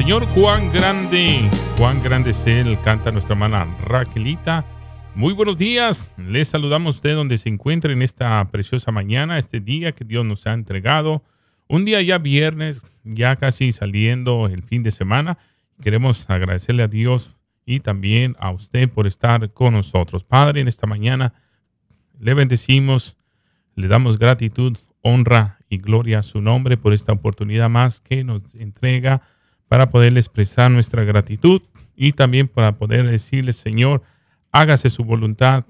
Señor, cuán grande, cuán grande es Él, canta nuestra hermana Raquelita. Muy buenos días, les saludamos a donde se encuentre en esta preciosa mañana, este día que Dios nos ha entregado. Un día ya viernes, ya casi saliendo el fin de semana. Queremos agradecerle a Dios y también a usted por estar con nosotros. Padre, en esta mañana le bendecimos, le damos gratitud, honra y gloria a su nombre por esta oportunidad más que nos entrega para poder expresar nuestra gratitud y también para poder decirle, Señor, hágase su voluntad,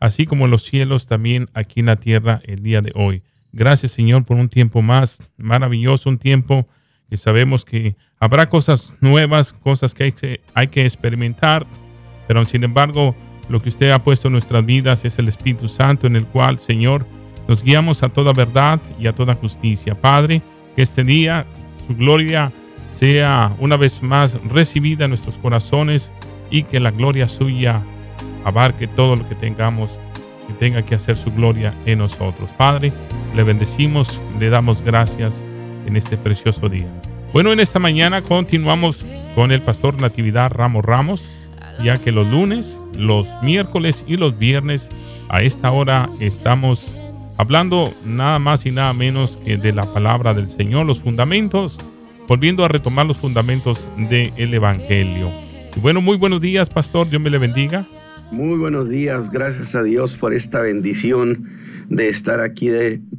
así como los cielos también aquí en la tierra el día de hoy. Gracias, Señor, por un tiempo más maravilloso, un tiempo que sabemos que habrá cosas nuevas, cosas que hay que, hay que experimentar, pero sin embargo, lo que usted ha puesto en nuestras vidas es el Espíritu Santo en el cual, Señor, nos guiamos a toda verdad y a toda justicia. Padre, que este día su gloria sea una vez más recibida en nuestros corazones y que la gloria suya abarque todo lo que tengamos, que tenga que hacer su gloria en nosotros. Padre, le bendecimos, le damos gracias en este precioso día. Bueno, en esta mañana continuamos con el pastor Natividad Ramos Ramos, ya que los lunes, los miércoles y los viernes a esta hora estamos hablando nada más y nada menos que de la palabra del Señor, los fundamentos, volviendo a retomar los fundamentos del Evangelio. Bueno, muy buenos días, pastor, Dios me le bendiga. Muy buenos días, gracias a Dios por esta bendición de estar aquí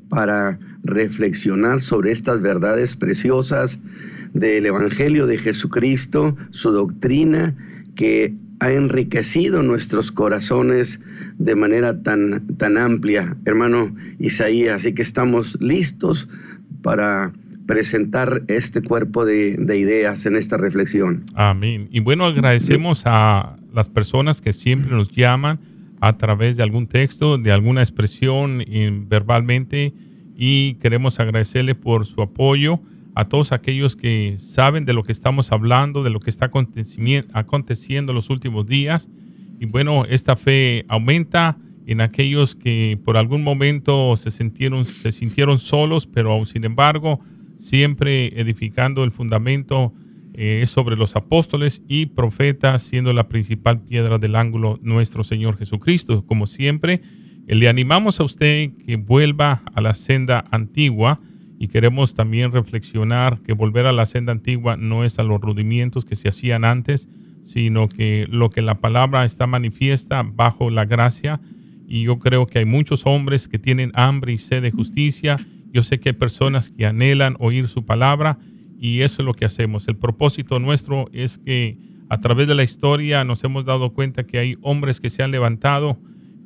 para reflexionar sobre estas verdades preciosas del Evangelio de Jesucristo, su doctrina que ha enriquecido nuestros corazones de manera tan, tan amplia, hermano Isaías. Así que estamos listos para presentar este cuerpo de, de, ideas en esta reflexión. Amén. Y bueno, agradecemos a las personas que siempre nos llaman a través de algún texto, de alguna expresión verbalmente y queremos agradecerle por su apoyo a todos aquellos que saben de lo que estamos hablando, de lo que está aconteciendo los últimos días. Y bueno, esta fe aumenta en aquellos que por algún momento se sintieron, se sintieron solos, pero sin embargo, siempre edificando el fundamento eh, sobre los apóstoles y profetas, siendo la principal piedra del ángulo nuestro Señor Jesucristo. Como siempre, le animamos a usted que vuelva a la senda antigua y queremos también reflexionar que volver a la senda antigua no es a los rudimientos que se hacían antes, sino que lo que la palabra está manifiesta bajo la gracia. Y yo creo que hay muchos hombres que tienen hambre y sed de justicia. Yo sé que hay personas que anhelan oír su palabra y eso es lo que hacemos. El propósito nuestro es que a través de la historia nos hemos dado cuenta que hay hombres que se han levantado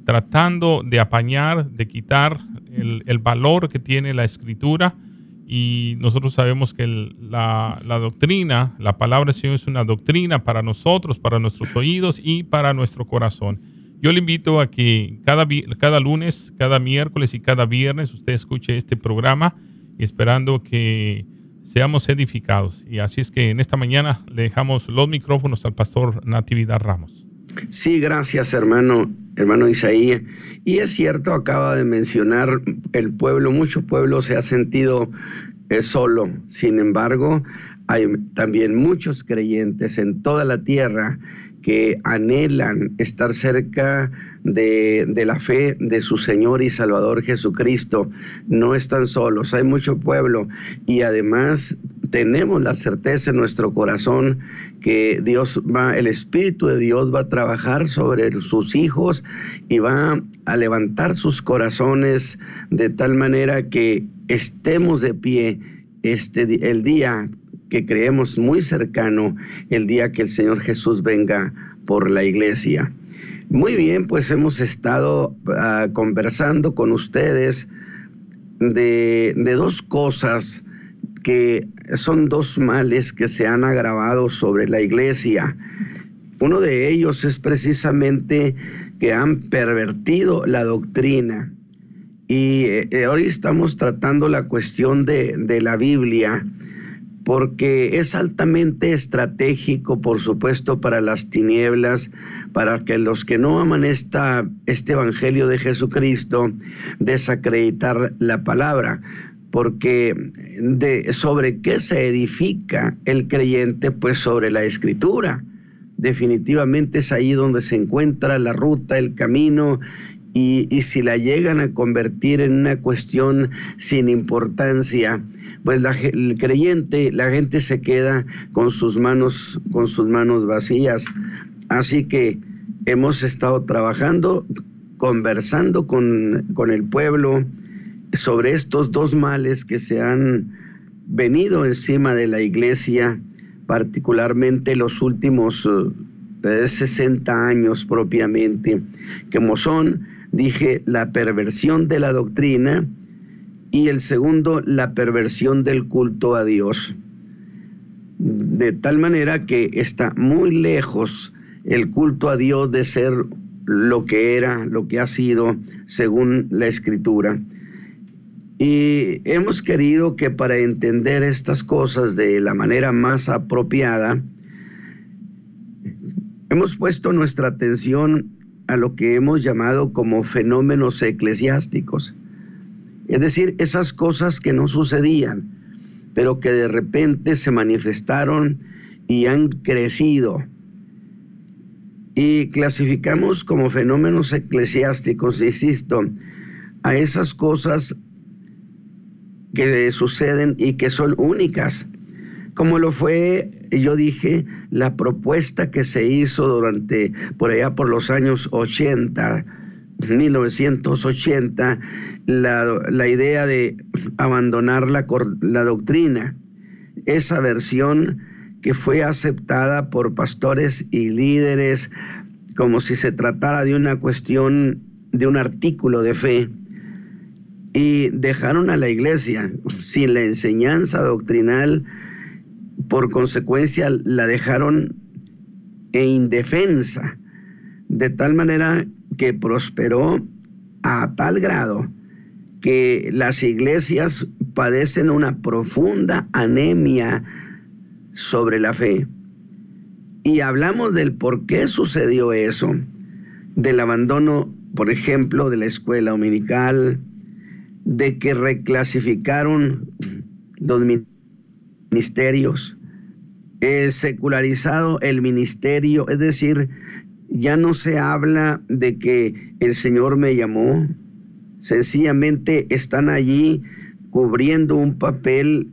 tratando de apañar, de quitar el, valor que tiene la escritura y nosotros sabemos que la, doctrina, la palabra del Señor es una doctrina para nosotros, para nuestros oídos y para nuestro corazón. Yo le invito a que cada, cada lunes, cada miércoles y cada viernes usted escuche este programa esperando que seamos edificados. Y así es que en esta mañana le dejamos los micrófonos al pastor Natividad Ramos. Sí, gracias hermano, hermano Isaías. Y es cierto, acaba de mencionar el pueblo, mucho pueblo se ha sentido eh, solo. Sin embargo, hay también muchos creyentes en toda la tierra que anhelan estar cerca de, de, la fe de su Señor y Salvador Jesucristo. No están solos, hay mucho pueblo y además tenemos la certeza en nuestro corazón que Dios va, el Espíritu de Dios va a trabajar sobre sus hijos y va a levantar sus corazones de tal manera que estemos de pie este, el día que creemos muy cercano, el día que el Señor Jesús venga por la iglesia. Muy bien, pues hemos estado ah, conversando con ustedes de, de dos cosas que son dos males que se han agravado sobre la iglesia. Uno de ellos es precisamente que han pervertido la doctrina. Y eh, hoy estamos tratando la cuestión de, de la Biblia porque es altamente estratégico, por supuesto, para las tinieblas, para que los que no aman esta, este Evangelio de Jesucristo, desacreditar la palabra. porque sobre qué se edifica el creyente, pues sobre la escritura. Definitivamente es ahí donde se encuentra la ruta, el camino, y, si la llegan a convertir en una cuestión sin importancia, pues el creyente, la gente se queda con sus manos, con sus manos vacías. Así que hemos estado trabajando, conversando con, con el pueblo sobre estos dos males que se han venido encima de la iglesia, particularmente los últimos 60 eh, años propiamente, como son, dije, la perversión de la doctrina, y el segundo, la perversión del culto a Dios. De tal manera que está muy lejos el culto a Dios de ser lo que era, lo que ha sido según la escritura. Y hemos querido que para entender estas cosas de la manera más apropiada, hemos puesto nuestra atención a lo que hemos llamado como fenómenos eclesiásticos. Es decir, esas cosas que no sucedían, pero que de repente se manifestaron y han crecido. Y clasificamos como fenómenos eclesiásticos, insisto, a esas cosas que suceden y que son únicas, como lo fue, yo dije, la propuesta que se hizo durante, por allá por los años 80, 1980, la, idea de abandonar la, la doctrina, esa versión que fue aceptada por pastores y líderes como si se tratara de una cuestión, de un artículo de fe, y dejaron a la iglesia sin la enseñanza doctrinal, por consecuencia la dejaron en indefensa, de tal manera que prosperó a tal grado que las iglesias padecen una profunda anemia sobre la fe. Y hablamos del por qué sucedió eso, del abandono, por ejemplo, de la escuela dominical, de que reclasificaron los ministerios, he secularizado el ministerio, es decir, ya no se habla de que el Señor me llamó, sencillamente están allí cubriendo un papel,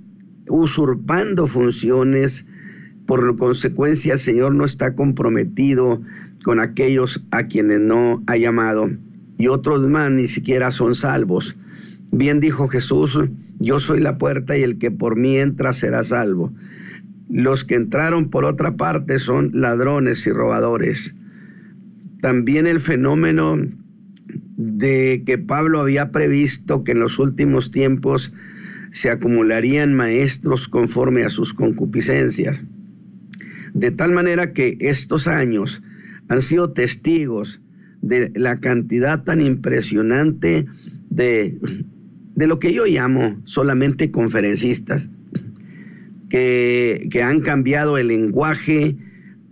usurpando funciones, por consecuencia el Señor no está comprometido con aquellos a quienes no ha llamado y otros más ni siquiera son salvos. Bien dijo Jesús, yo soy la puerta y el que por mí entra será salvo. Los que entraron por otra parte son ladrones y robadores. También el fenómeno de que Pablo había previsto que en los últimos tiempos se acumularían maestros conforme a sus concupiscencias. De tal manera que estos años han sido testigos de la cantidad tan impresionante de, de lo que yo llamo solamente conferencistas, que, han cambiado el lenguaje,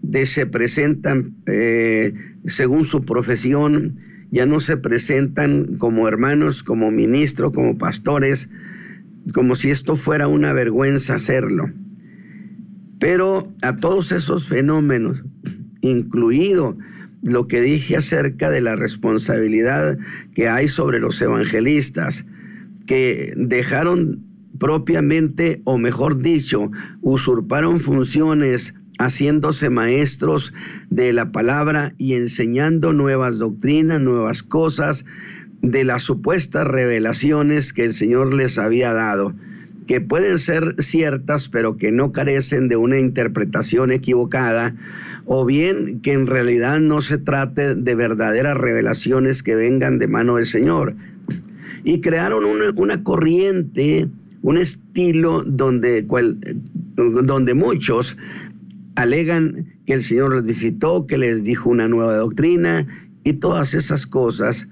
de se presentan eh, según su profesión, ya no se presentan como hermanos, como ministros, como pastores, como si esto fuera una vergüenza hacerlo. Pero a todos esos fenómenos, incluido lo que dije acerca de la responsabilidad que hay sobre los evangelistas, que dejaron propiamente, o mejor dicho, usurparon funciones haciéndose maestros de la palabra y enseñando nuevas doctrinas, nuevas cosas de las supuestas revelaciones que el Señor les había dado, que pueden ser ciertas, pero que no carecen de una interpretación equivocada, o bien que en realidad no se trate de verdaderas revelaciones que vengan de mano del Señor. Y crearon una, corriente, un estilo donde, donde muchos alegan que el Señor les visitó, que les dijo una nueva doctrina y todas esas cosas,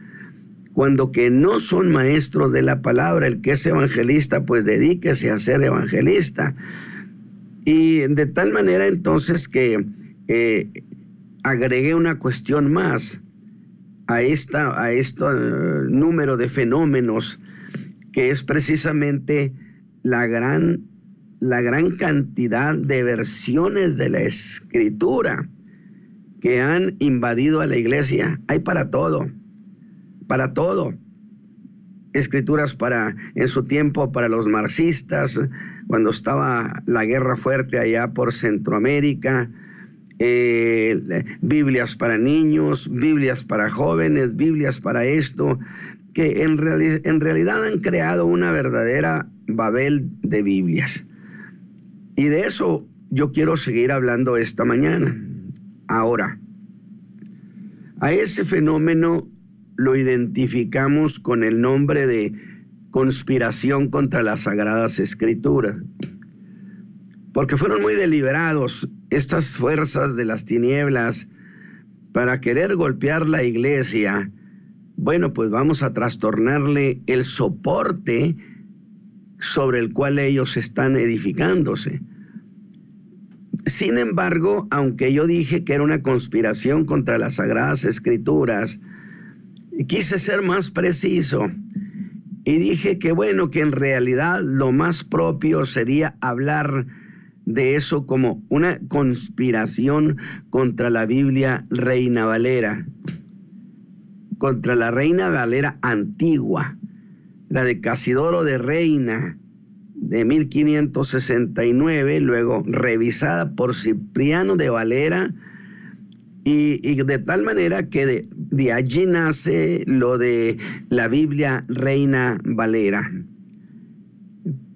cuando que no son maestros de la palabra, el que es evangelista, pues dedíquese a ser evangelista. Y de tal manera entonces que eh, agregué una cuestión más a, esta, a este número de fenómenos que es precisamente la gran, la gran cantidad de versiones de la escritura que han invadido a la iglesia. Hay para todo, para todo. Escrituras para, en su tiempo, para los marxistas, cuando estaba la guerra fuerte allá por Centroamérica, eh, Biblias para niños, Biblias para jóvenes, Biblias para esto, que en, en realidad han creado una verdadera Babel de Biblias. Y de eso yo quiero seguir hablando esta mañana. Ahora, a ese fenómeno lo identificamos con el nombre de conspiración contra las sagradas escrituras, porque fueron muy deliberados estas fuerzas de las tinieblas para querer golpear la iglesia, bueno, pues vamos a trastornarle el soporte sobre el cual ellos están edificándose. Sin embargo, aunque yo dije que era una conspiración contra las sagradas escrituras, quise ser más preciso y dije que bueno, que en realidad lo más propio sería hablar de eso como una conspiración contra la Biblia Reina Valera, contra la Reina Valera antigua, la de Casidoro de Reina de 1569, luego revisada por Cipriano de Valera, y, de tal manera que de, de allí nace lo de la Biblia Reina Valera.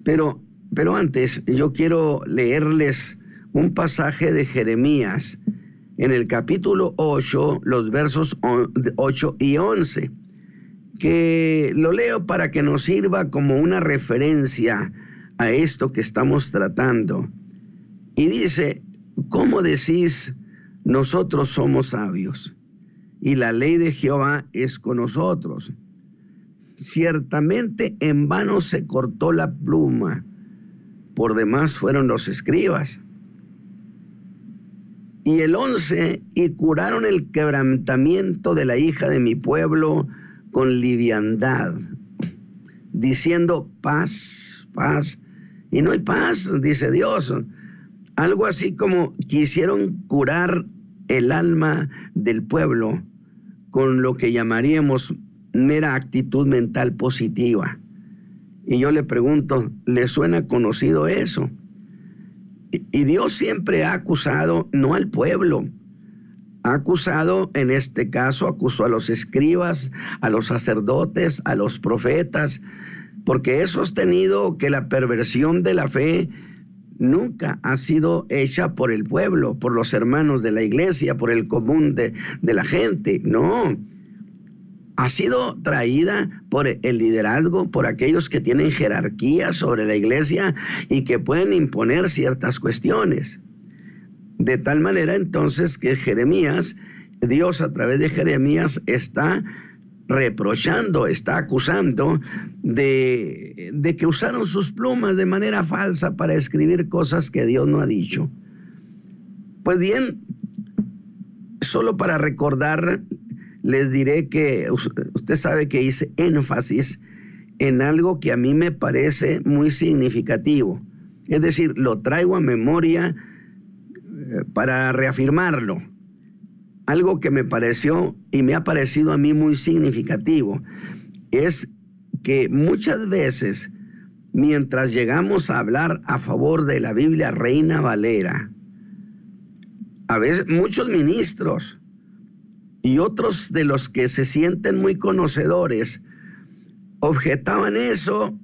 Pero pero antes yo quiero leerles un pasaje de Jeremías en el capítulo 8, los versos 8 y 11, que lo leo para que nos sirva como una referencia a esto que estamos tratando. Y dice, ¿cómo decís, nosotros somos sabios? Y la ley de Jehová es con nosotros. Ciertamente en vano se cortó la pluma por demás fueron los escribas. Y el once, y curaron el quebrantamiento de la hija de mi pueblo con liviandad, diciendo paz, paz. Y no hay paz, dice Dios. Algo así como quisieron curar el alma del pueblo con lo que llamaríamos mera actitud mental positiva. Y yo le pregunto, ¿le suena conocido eso? Y, Dios siempre ha acusado, no al pueblo, ha acusado, en este caso, acusó a los escribas, a los sacerdotes, a los profetas, porque he sostenido que la perversión de la fe nunca ha sido hecha por el pueblo, por los hermanos de la iglesia, por el común de, la gente. No, ha sido traída por el liderazgo, por aquellos que tienen jerarquía sobre la iglesia y que pueden imponer ciertas cuestiones. De tal manera entonces que Jeremías, Dios a través de Jeremías está reprochando, está acusando de, que usaron sus plumas de manera falsa para escribir cosas que Dios no ha dicho. Pues bien, solo para recordar les diré que usted sabe que hice énfasis en algo que a mí me parece muy significativo. Es decir, lo traigo a memoria eh, para reafirmarlo. Algo que me pareció y me ha parecido a mí muy significativo es que muchas veces, mientras llegamos a hablar a favor de la Biblia Reina Valera, a veces muchos ministros, y otros de los que se sienten muy conocedores objetaban eso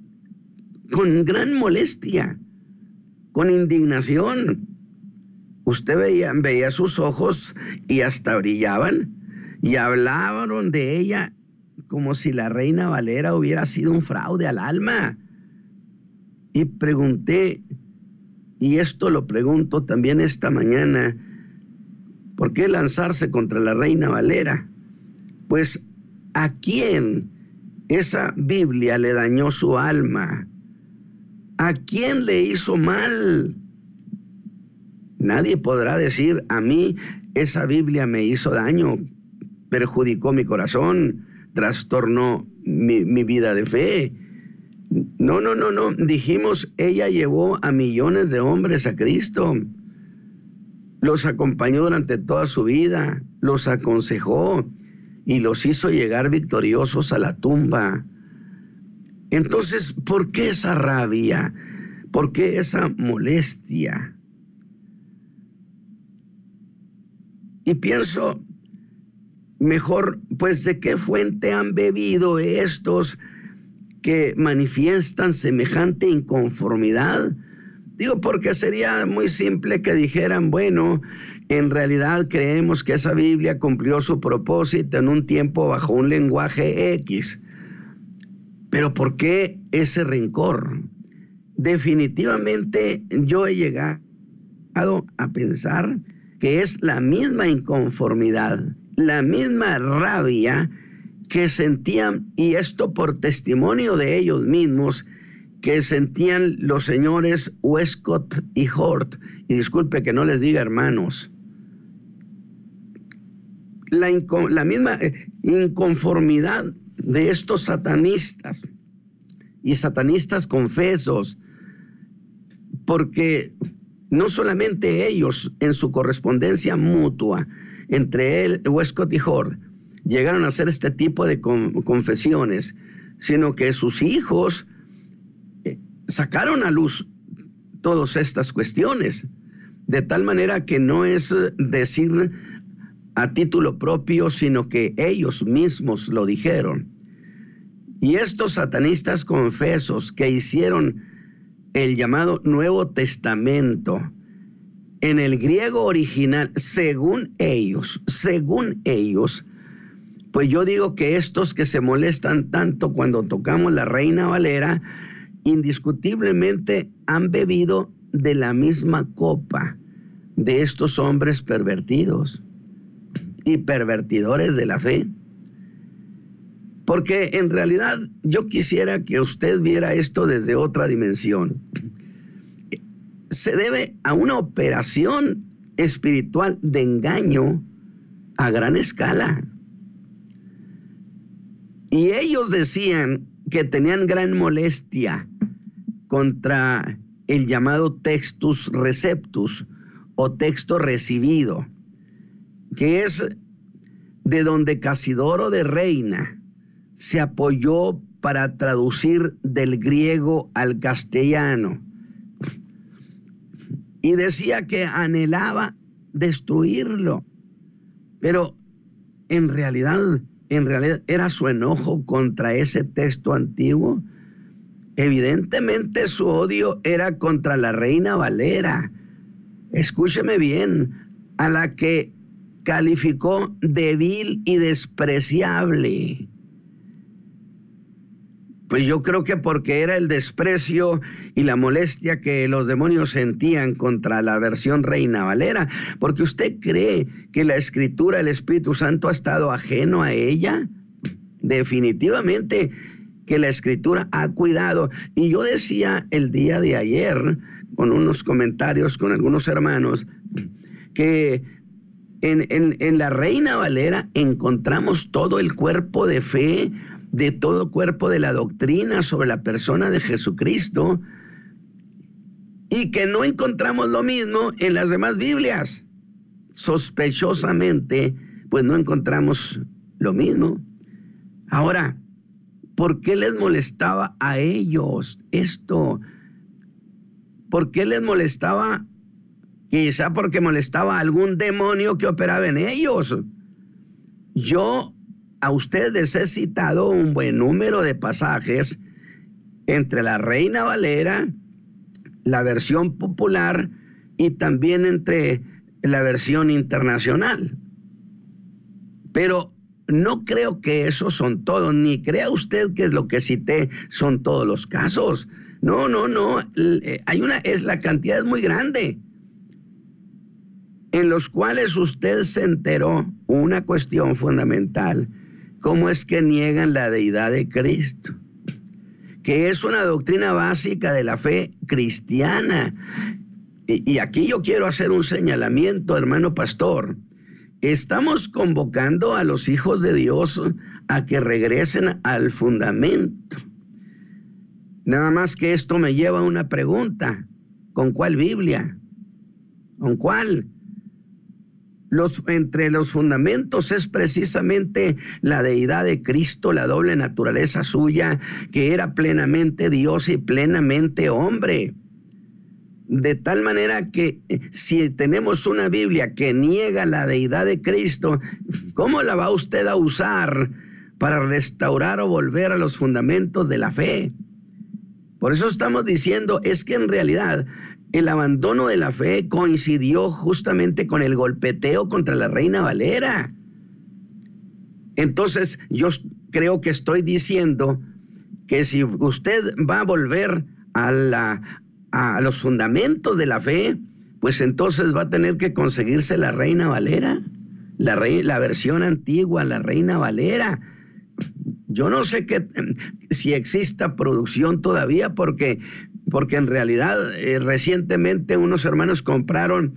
con gran molestia, con indignación. Usted veía, veía sus ojos y hasta brillaban y hablaban de ella como si la reina Valera hubiera sido un fraude al alma. Y pregunté, y esto lo pregunto también esta mañana, ¿Por qué lanzarse contra la reina Valera? Pues a quién esa Biblia le dañó su alma. ¿A quién le hizo mal? Nadie podrá decir, a mí esa Biblia me hizo daño, perjudicó mi corazón, trastornó mi, mi vida de fe. No, no, no, no. Dijimos, ella llevó a millones de hombres a Cristo. Los acompañó durante toda su vida, los aconsejó y los hizo llegar victoriosos a la tumba. Entonces, ¿por qué esa rabia? ¿Por qué esa molestia? Y pienso, mejor, pues de qué fuente han bebido estos que manifiestan semejante inconformidad. Digo, porque sería muy simple que dijeran, bueno, en realidad creemos que esa Biblia cumplió su propósito en un tiempo bajo un lenguaje X. Pero ¿por qué ese rencor? Definitivamente yo he llegado a pensar que es la misma inconformidad, la misma rabia que sentían, y esto por testimonio de ellos mismos, que sentían los señores Westcott y Hort, y disculpe que no les diga hermanos, la, la misma eh, inconformidad de estos satanistas y satanistas confesos, porque no solamente ellos en su correspondencia mutua entre él, Westcott y Hort, llegaron a hacer este tipo de confesiones, sino que sus hijos sacaron a luz todas estas cuestiones, de tal manera que no es decir a título propio, sino que ellos mismos lo dijeron. Y estos satanistas confesos que hicieron el llamado Nuevo Testamento, en el griego original, según ellos, según ellos, pues yo digo que estos que se molestan tanto cuando tocamos la Reina Valera, indiscutiblemente han bebido de la misma copa de estos hombres pervertidos y pervertidores de la fe. Porque en realidad yo quisiera que usted viera esto desde otra dimensión. Se debe a una operación espiritual de engaño a gran escala. Y ellos decían que tenían gran molestia contra el llamado textus receptus o texto recibido, que es de donde Casidoro de Reina se apoyó para traducir del griego al castellano. Y decía que anhelaba destruirlo. Pero en realidad en realidad era su enojo contra ese texto antiguo. Evidentemente su odio era contra la reina Valera. Escúcheme bien, a la que calificó de vil y despreciable. Pues yo creo que porque era el desprecio y la molestia que los demonios sentían contra la versión Reina Valera, porque usted cree que la escritura, el Espíritu Santo ha estado ajeno a ella. Definitivamente que la escritura ha cuidado. Y yo decía el día de ayer, con unos comentarios con algunos hermanos, que en, en la Reina Valera encontramos todo el cuerpo de fe de todo cuerpo de la doctrina sobre la persona de Jesucristo y que no encontramos lo mismo en las demás Biblias. Sospechosamente, pues no encontramos lo mismo. Ahora, ¿por qué les molestaba a ellos esto? ¿Por qué les molestaba? Quizá porque molestaba a algún demonio que operaba en ellos. Yo a ustedes he citado un buen número de pasajes entre la Reina Valera, la versión popular y también entre la versión internacional. Pero no creo que esos son todos, ni crea usted que lo que cité son todos los casos. No, no, no. Eh, hay una, es la cantidad es muy grande en los cuales usted se enteró una cuestión fundamental cómo es que niegan la deidad de Cristo, que es una doctrina básica de la fe cristiana. Y, aquí yo quiero hacer un señalamiento, hermano pastor. Estamos convocando a los hijos de Dios a que regresen al fundamento. Nada más que esto me lleva a una pregunta. ¿Con cuál Biblia? ¿Con cuál? Entre los fundamentos es precisamente la deidad de Cristo, la doble naturaleza suya, que era plenamente Dios y plenamente hombre. De tal manera que eh, si tenemos una Biblia que niega la deidad de Cristo, ¿cómo la va usted a usar para restaurar o volver a los fundamentos de la fe? Por eso estamos diciendo, es que en realidad el abandono de la fe coincidió justamente con el golpeteo contra la reina Valera. Entonces yo creo que estoy diciendo que si usted va a volver a, la, a los fundamentos de la fe, pues entonces va a tener que conseguirse la reina Valera, la, la versión antigua, la reina Valera. Yo no sé qué, si exista producción todavía, porque porque en realidad eh, recientemente unos hermanos compraron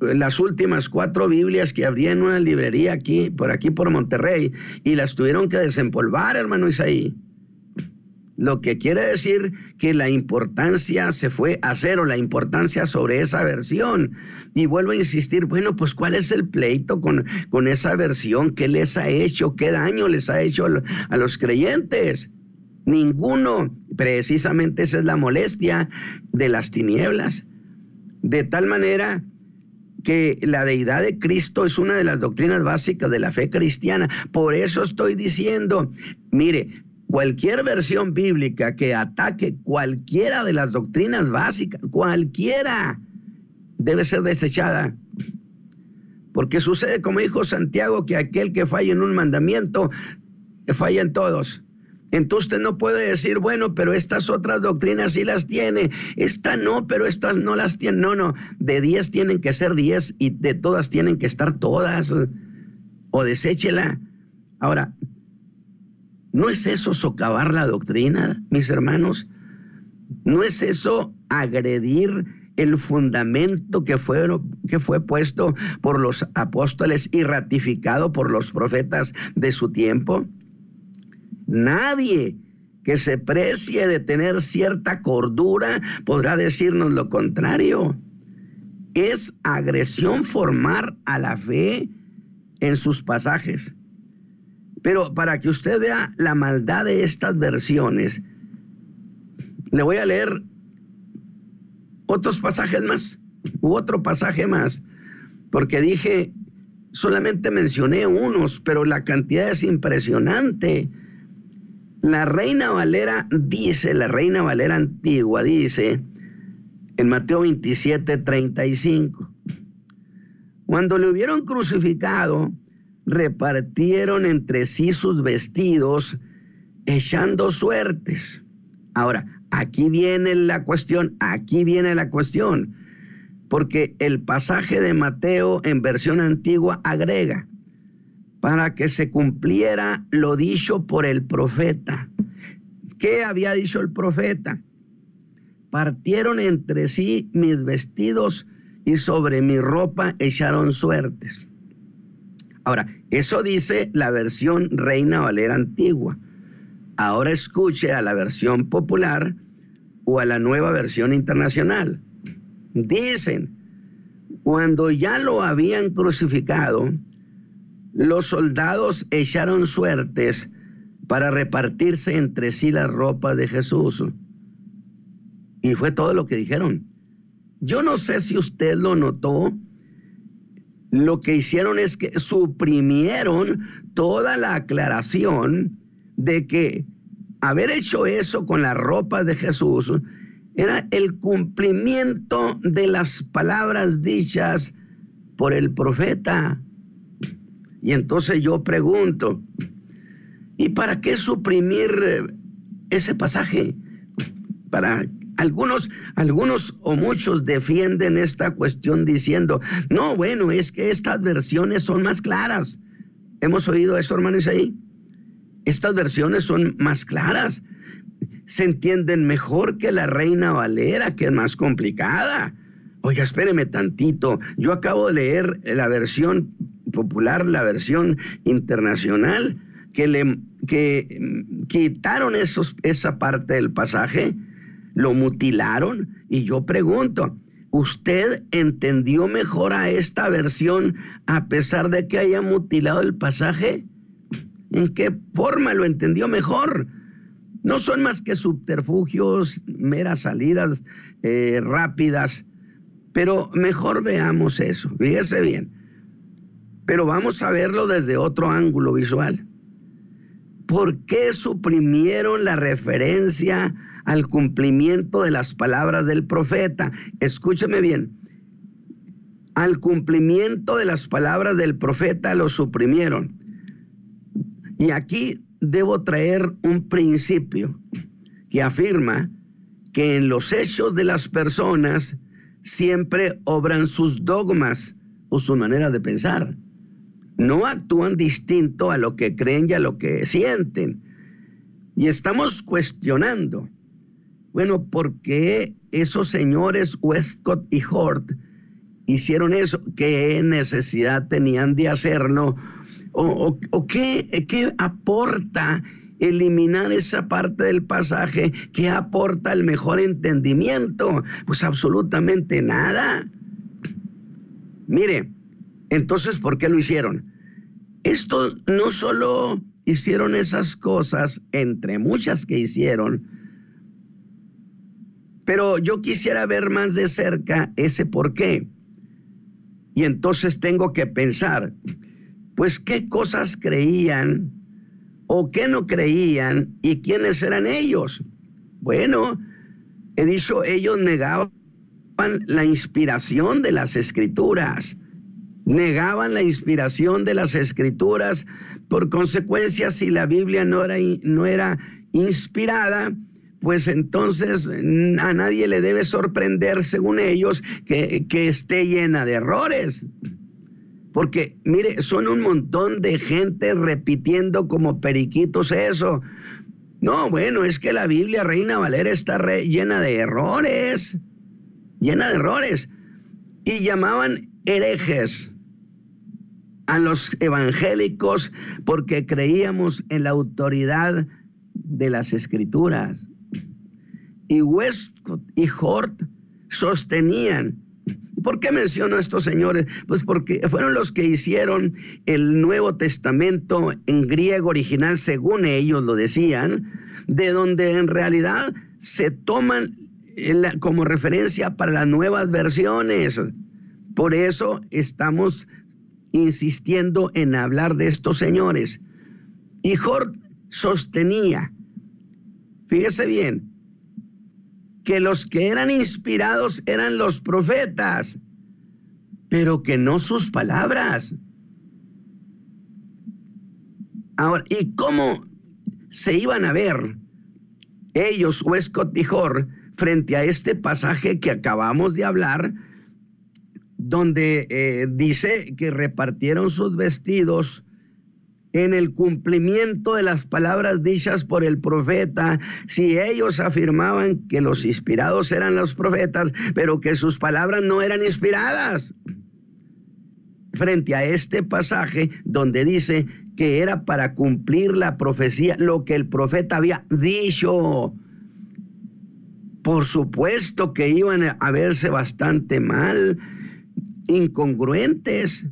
eh, las últimas cuatro Biblias que habría en una librería aquí, por aquí por Monterrey, y las tuvieron que desempolvar, hermano Isaí. Lo que quiere decir que la importancia se fue a cero, la importancia sobre esa versión. Y vuelvo a insistir, bueno, pues ¿cuál es el pleito con, con esa versión? ¿Qué les ha hecho? ¿Qué daño les ha hecho a los creyentes? Ninguno. Precisamente esa es la molestia de las tinieblas. De tal manera que la deidad de Cristo es una de las doctrinas básicas de la fe cristiana. Por eso estoy diciendo, mire, cualquier versión bíblica que ataque cualquiera de las doctrinas básicas, cualquiera, debe ser desechada. Porque sucede como dijo Santiago, que aquel que falla en un mandamiento, falla en todos. Entonces usted no puede decir, bueno, pero estas otras doctrinas sí las tiene, esta no, pero estas no las tiene. No, no, de 10 tienen que ser 10 y de todas tienen que estar todas. O deséchela. Ahora, ¿no es eso socavar la doctrina, mis hermanos? ¿No es eso agredir el fundamento que fue, que fue puesto por los apóstoles y ratificado por los profetas de su tiempo? Nadie que se precie de tener cierta cordura podrá decirnos lo contrario. Es agresión formar a la fe en sus pasajes. Pero para que usted vea la maldad de estas versiones, le voy a leer otros pasajes más, u otro pasaje más, porque dije, solamente mencioné unos, pero la cantidad es impresionante. La Reina Valera dice, la Reina Valera antigua dice, en Mateo 27, 35, cuando le hubieron crucificado, repartieron entre sí sus vestidos, echando suertes. Ahora, aquí viene la cuestión, aquí viene la cuestión, porque el pasaje de Mateo en versión antigua agrega, para que se cumpliera lo dicho por el profeta. ¿Qué había dicho el profeta? Partieron entre sí mis vestidos y sobre mi ropa echaron suertes. Ahora, eso dice la versión Reina Valera antigua. Ahora escuche a la versión popular o a la nueva versión internacional. Dicen, cuando ya lo habían crucificado, los soldados echaron suertes para repartirse entre sí las ropas de Jesús. Y fue todo lo que dijeron. Yo no sé si usted lo notó. Lo que hicieron es que suprimieron toda la aclaración de que haber hecho eso con las ropas de Jesús era el cumplimiento de las palabras dichas por el profeta. Y entonces yo pregunto, ¿y para qué suprimir eh, ese pasaje? Para algunos, algunos o muchos defienden esta cuestión diciendo, no, bueno, es que estas versiones son más claras. ¿Hemos oído eso, hermanos, ahí? Estas versiones son más claras. Se entienden mejor que la Reina Valera, que es más complicada. Oiga, espéreme tantito. Yo acabo de leer la versión popular, la versión internacional, que le, que mm, quitaron esa parte del pasaje, lo mutilaron. Y yo pregunto, ¿usted entendió mejor a esta versión a pesar de que haya mutilado el pasaje? ¿En qué forma lo entendió mejor? No son más que subterfugios, meras salidas eh, rápidas, pero mejor veamos eso, fíjese bien. Pero vamos a verlo desde otro ángulo visual. ¿Por qué suprimieron la referencia al cumplimiento de las palabras del profeta? Escúcheme bien. Al cumplimiento de las palabras del profeta lo suprimieron. Y aquí debo traer un principio que afirma que en los hechos de las personas siempre obran sus dogmas o su manera de pensar. No actúan distinto a lo que creen y a lo que sienten. Y estamos cuestionando, bueno, ¿por qué esos señores Westcott y Hort hicieron eso? ¿Qué necesidad tenían de hacerlo? ¿O, qué, qué aporta eliminar esa parte del pasaje que aporta el mejor entendimiento? Pues absolutamente nada. Mire, entonces, ¿por qué lo hicieron? Esto no solo hicieron esas cosas, entre muchas que hicieron, pero yo quisiera ver más de cerca ese por qué. Y entonces tengo que pensar, pues qué cosas creían o qué no creían y quiénes eran ellos. Bueno, he dicho, ellos negaban la inspiración de las escrituras, negaban la inspiración de las escrituras, por consecuencia, si la Biblia no era, no era inspirada, pues entonces a nadie le debe sorprender, según ellos, que, que esté llena de errores. Porque, mire, son un montón de gente repitiendo como periquitos eso. No, bueno, es que la Biblia Reina Valera está llena de errores, llena de errores. Y llamaban herejes a los evangélicos porque creíamos en la autoridad de las escrituras. Y Westcott y Hort sostenían ¿Por qué menciono a estos señores? Pues porque fueron los que hicieron el Nuevo Testamento en griego original, según ellos lo decían, de donde en realidad se toman como referencia para las nuevas versiones. Por eso estamos insistiendo en hablar de estos señores. Y Hort sostenía, fíjese bien, que los que eran inspirados eran los profetas, pero que no sus palabras. Ahora, ¿y cómo se iban a ver ellos, Westcott y frente a este pasaje que acabamos de hablar, donde eh, dice que repartieron sus vestidos en el cumplimiento de las palabras dichas por el profeta, si ellos afirmaban que los inspirados eran los profetas, pero que sus palabras no eran inspiradas. Frente a este pasaje donde dice que era para cumplir la profecía, lo que el profeta había dicho. Por supuesto que iban a verse bastante mal, incongruentes.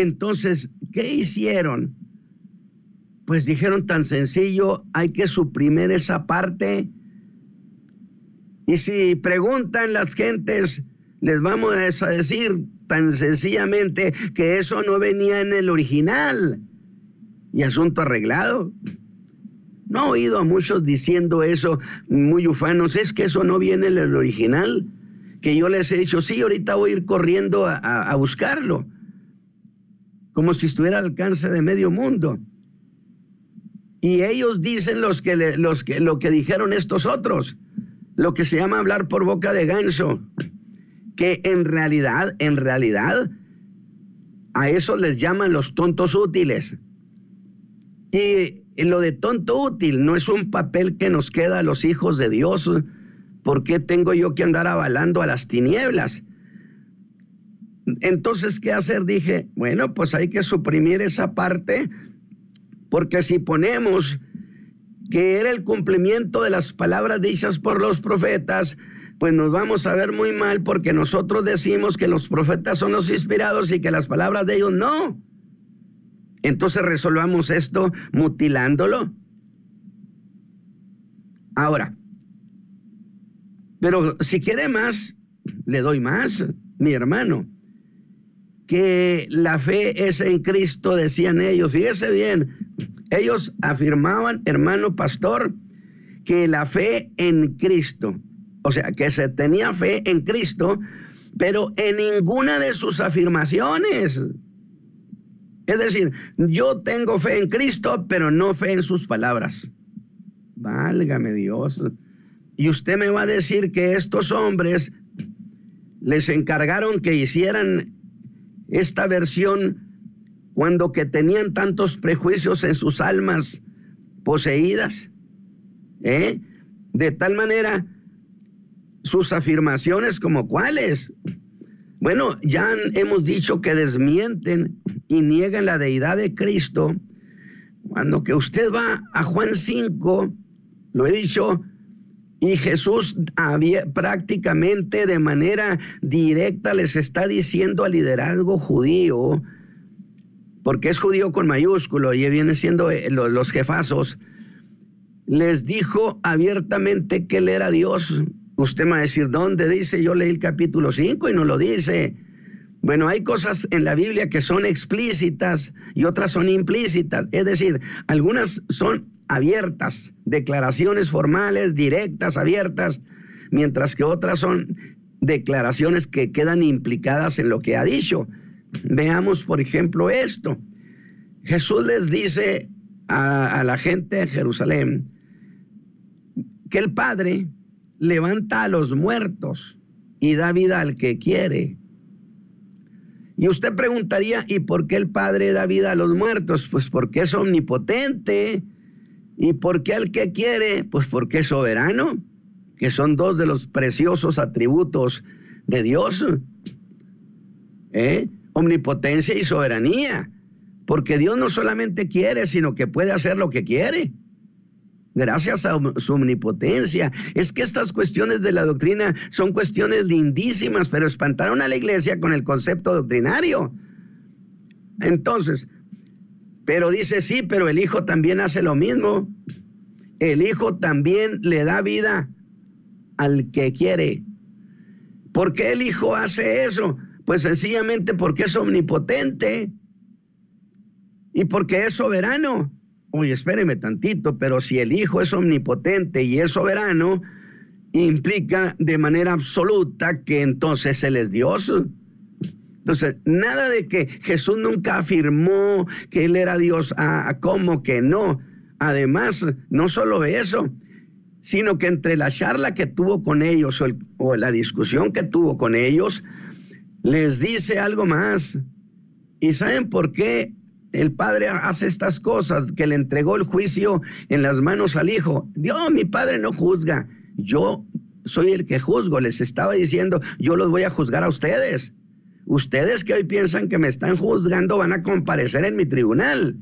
Entonces, ¿qué hicieron? Pues dijeron tan sencillo, hay que suprimir esa parte. Y si preguntan las gentes, les vamos a decir tan sencillamente que eso no venía en el original. Y asunto arreglado. No he oído a muchos diciendo eso, muy ufanos, es que eso no viene en el original. Que yo les he dicho, sí, ahorita voy a ir corriendo a, a buscarlo como si estuviera al alcance de medio mundo. Y ellos dicen los que, los que, lo que dijeron estos otros, lo que se llama hablar por boca de ganso, que en realidad, en realidad, a eso les llaman los tontos útiles. Y lo de tonto útil no es un papel que nos queda a los hijos de Dios. ¿Por qué tengo yo que andar avalando a las tinieblas? Entonces, ¿qué hacer? Dije, bueno, pues hay que suprimir esa parte Porque si ponemos que era el cumplimiento de las palabras dichas por los profetas, pues nos vamos a ver muy mal porque nosotros decimos que los profetas son los inspirados y que las palabras de ellos no. Entonces resolvamos esto mutilándolo. Ahora, pero si quiere más, le doy más, mi hermano. Que la fe es en Cristo, decían ellos. Fíjese bien, ellos afirmaban, hermano pastor, que la fe en Cristo, o sea, que se tenía fe en Cristo, pero en ninguna de sus afirmaciones. Es decir, yo tengo fe en Cristo, pero no fe en sus palabras. Válgame Dios. Y usted me va a decir que estos hombres les encargaron que hicieran esta versión cuando que tenían tantos prejuicios en sus almas poseídas. ¿eh? De tal manera, sus afirmaciones como cuáles. Bueno, ya hemos dicho que desmienten y niegan la deidad de Cristo. Cuando que usted va a Juan 5, lo he dicho, y Jesús había, prácticamente de manera directa les está diciendo al liderazgo judío, porque es judío con mayúsculo y viene siendo eh, los jefazos, les dijo abiertamente que él era Dios. Usted me va a decir, ¿dónde dice? Yo leí el capítulo 5 y no lo dice. Bueno, hay cosas en la Biblia que son explícitas y otras son implícitas. Es decir, algunas son abiertas, declaraciones formales, directas, abiertas, mientras que otras son declaraciones que quedan implicadas en lo que ha dicho. Veamos, por ejemplo, esto. Jesús les dice a, la gente de Jerusalén que el Padre levanta a los muertos y da vida al que quiere. Y usted preguntaría, ¿y por qué el Padre da vida a los muertos? Pues porque es omnipotente. ¿Y por qué al que quiere? Pues porque es soberano, que son dos de los preciosos atributos de Dios. ¿Eh? omnipotencia y soberanía, porque Dios no solamente quiere, sino que puede hacer lo que quiere. Gracias a su omnipotencia. Es que estas cuestiones de la doctrina son cuestiones lindísimas, pero espantaron a la iglesia con el concepto doctrinario. Entonces, pero dice sí, pero el Hijo también hace lo mismo. El Hijo también le da vida al que quiere. ¿Por qué el Hijo hace eso? Pues sencillamente porque es omnipotente y porque es soberano. Oye, espéreme tantito, pero si el Hijo es omnipotente y es soberano, implica de manera absoluta que entonces Él es Dios. Entonces, nada de que Jesús nunca afirmó que Él era Dios, ah, como que no. Además, no solo eso, sino que entre la charla que tuvo con ellos o la discusión que tuvo con ellos, les dice algo más. ¿Y saben por qué el padre hace estas cosas? Que le entregó el juicio en las manos al hijo. Dios, mi padre no juzga. Yo soy el que juzgo. Les estaba diciendo, yo los voy a juzgar a ustedes. Ustedes que hoy piensan que me están juzgando van a comparecer en mi tribunal.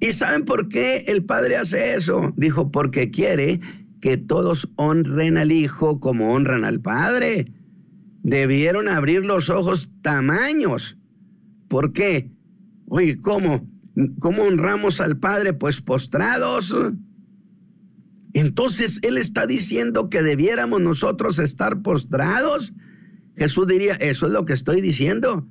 ¿Y saben por qué el padre hace eso? Dijo, porque quiere que todos honren al hijo como honran al padre debieron abrir los ojos tamaños. ¿Por qué? Oye, ¿cómo? ¿Cómo honramos al Padre? Pues postrados. Entonces Él está diciendo que debiéramos nosotros estar postrados. Jesús diría, eso es lo que estoy diciendo.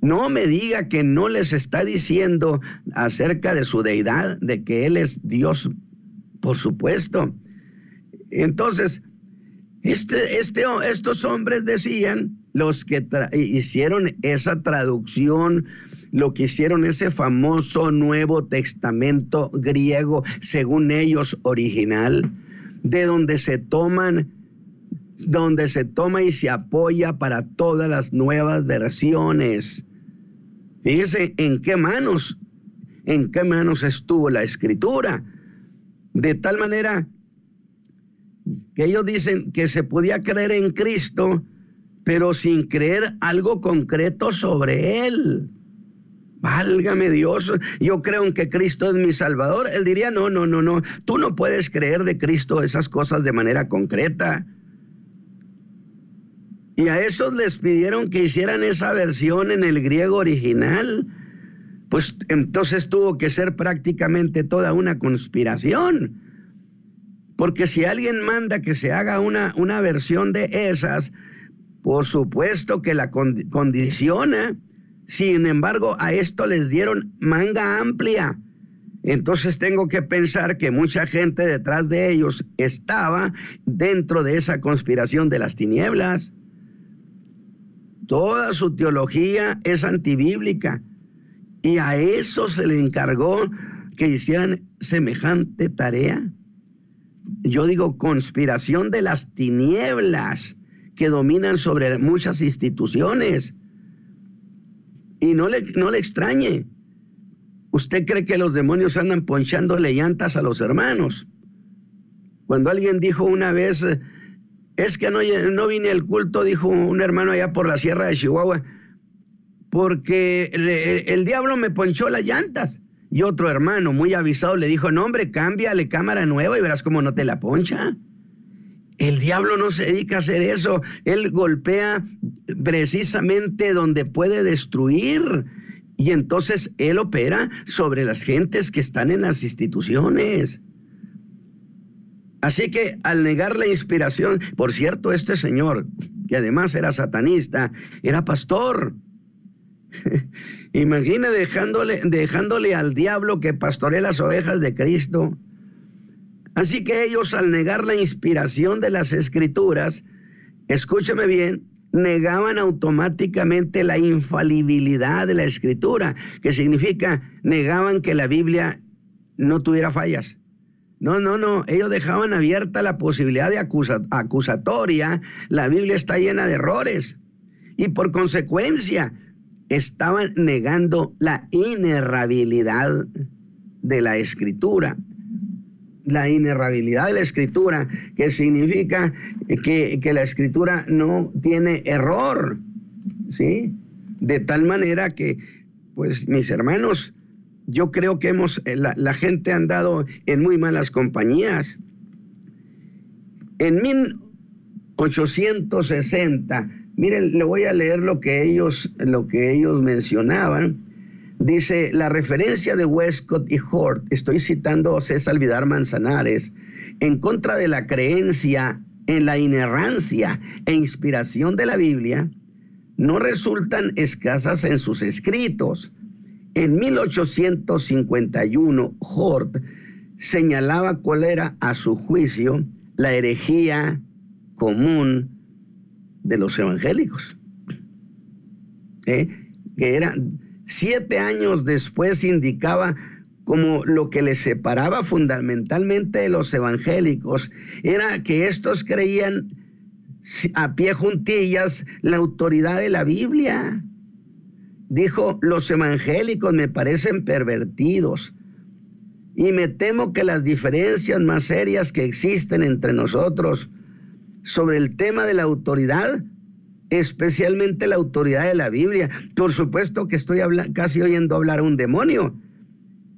No me diga que no les está diciendo acerca de su deidad, de que Él es Dios, por supuesto. Entonces, este, este, estos hombres decían, los que hicieron esa traducción, lo que hicieron ese famoso Nuevo Testamento griego, según ellos original, de donde se toman, donde se toma y se apoya para todas las nuevas versiones. Fíjese en qué manos, en qué manos estuvo la escritura. De tal manera que ellos dicen que se podía creer en Cristo, pero sin creer algo concreto sobre Él. Válgame Dios, yo creo en que Cristo es mi Salvador. Él diría, no, no, no, no, tú no puedes creer de Cristo esas cosas de manera concreta. Y a esos les pidieron que hicieran esa versión en el griego original. Pues entonces tuvo que ser prácticamente toda una conspiración. Porque si alguien manda que se haga una, una versión de esas, por supuesto que la condiciona. Sin embargo, a esto les dieron manga amplia. Entonces tengo que pensar que mucha gente detrás de ellos estaba dentro de esa conspiración de las tinieblas. Toda su teología es antibíblica. Y a eso se le encargó que hicieran semejante tarea. Yo digo conspiración de las tinieblas que dominan sobre muchas instituciones. Y no le, no le extrañe. ¿Usted cree que los demonios andan ponchándole llantas a los hermanos? Cuando alguien dijo una vez, es que no, no vine al culto, dijo un hermano allá por la sierra de Chihuahua, porque el, diablo me ponchó las llantas. Y otro hermano, muy avisado, le dijo, no hombre, cámbiale cámara nueva y verás cómo no te la poncha. El diablo no se dedica a hacer eso. Él golpea precisamente donde puede destruir. Y entonces él opera sobre las gentes que están en las instituciones. Así que al negar la inspiración, por cierto, este señor, que además era satanista, era pastor. Imagina dejándole, dejándole al diablo que pastorea las ovejas de Cristo. Así que ellos al negar la inspiración de las escrituras, escúcheme bien, negaban automáticamente la infalibilidad de la escritura, que significa negaban que la Biblia no tuviera fallas. No, no, no. Ellos dejaban abierta la posibilidad de acusatoria. La Biblia está llena de errores. Y por consecuencia, estaban negando la inerrabilidad de la escritura. La inerrabilidad de la escritura, que significa que, que la escritura no tiene error. ¿Sí? De tal manera que, pues, mis hermanos, yo creo que hemos, eh, la, gente ha andado en muy malas compañías. En 1860, miren, le voy a leer lo que ellos, lo que ellos mencionaban. Dice, la referencia de Westcott y Hort, estoy citando a César Vidar Manzanares, en contra de la creencia en la inerrancia e inspiración de la Biblia, no resultan escasas en sus escritos en 1851, Hort señalaba cuál era, a su juicio, la herejía común de los evangélicos. ¿Eh? Que era siete años después indicaba como lo que les separaba fundamentalmente de los evangélicos era que estos creían a pie juntillas la autoridad de la Biblia. Dijo, los evangélicos me parecen pervertidos y me temo que las diferencias más serias que existen entre nosotros sobre el tema de la autoridad, especialmente la autoridad de la Biblia, por supuesto que estoy casi oyendo hablar a un demonio.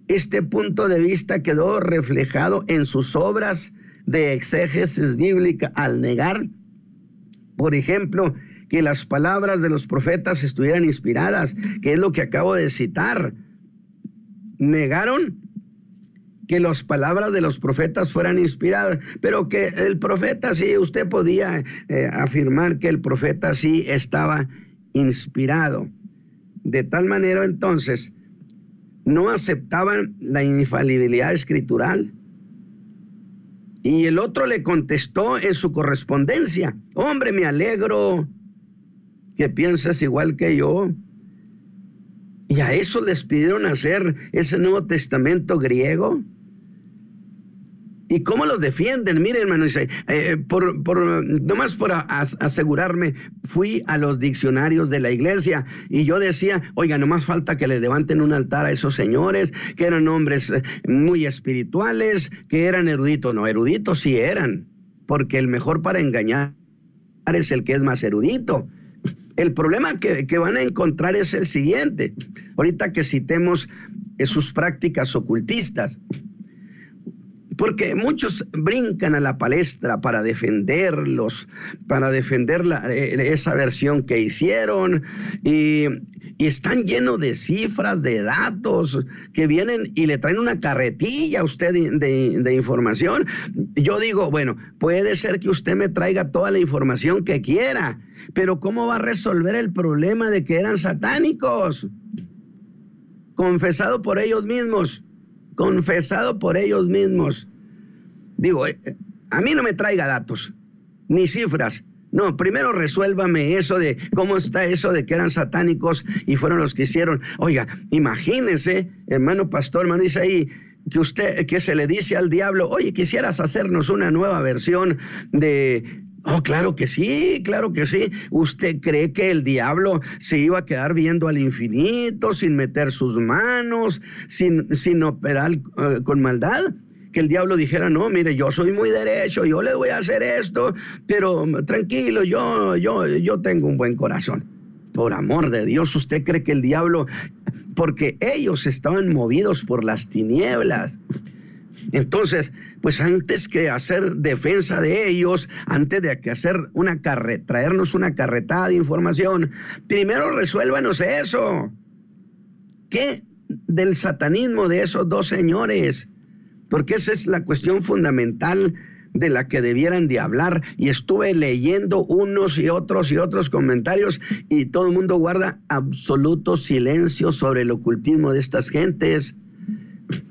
Este punto de vista quedó reflejado en sus obras de exégesis bíblica al negar, por ejemplo, que las palabras de los profetas estuvieran inspiradas, que es lo que acabo de citar. Negaron que las palabras de los profetas fueran inspiradas, pero que el profeta sí, usted podía eh, afirmar que el profeta sí estaba inspirado. De tal manera entonces, no aceptaban la infalibilidad escritural. Y el otro le contestó en su correspondencia, hombre, me alegro que piensas igual que yo. Y a eso les pidieron hacer ese Nuevo Testamento griego. ¿Y cómo lo defienden? Miren, hermano, eh, por, por, nomás por asegurarme, fui a los diccionarios de la iglesia y yo decía, oiga, nomás falta que le levanten un altar a esos señores, que eran hombres eh, muy espirituales, que eran eruditos. No, eruditos sí eran, porque el mejor para engañar es el que es más erudito. El problema que, que van a encontrar es el siguiente. Ahorita que citemos sus prácticas ocultistas. Porque muchos brincan a la palestra para defenderlos, para defender eh, esa versión que hicieron y, están llenos de cifras, de datos que vienen y le traen una carretilla a usted de, información. Yo digo, bueno, puede ser que usted me traiga toda la información que quiera, pero ¿cómo va a resolver el problema de que eran satánicos? Confesado por ellos mismos, confesado por ellos mismos. Digo, eh, a mí no me traiga datos, ni cifras. No, primero resuélvame eso de cómo está eso de que eran satánicos y fueron los que hicieron. Oiga, imagínese, hermano pastor, hermano ahí que usted, que se le dice al diablo, oye, quisieras hacernos una nueva versión de Oh, claro que sí, claro que sí. ¿Usted cree que el diablo se iba a quedar viendo al infinito sin meter sus manos, sin, sin operar eh, con maldad? que el diablo dijera, no, mire, yo soy muy derecho, yo le voy a hacer esto, pero tranquilo, yo, yo, yo tengo un buen corazón. Por amor de Dios, ¿usted cree que el diablo, porque ellos estaban movidos por las tinieblas? Entonces, pues antes que hacer defensa de ellos, antes de hacer una carre, traernos una carretada de información, primero resuélvanos eso. ¿Qué del satanismo de esos dos señores? porque esa es la cuestión fundamental de la que debieran de hablar y estuve leyendo unos y otros y otros comentarios y todo el mundo guarda absoluto silencio sobre el ocultismo de estas gentes,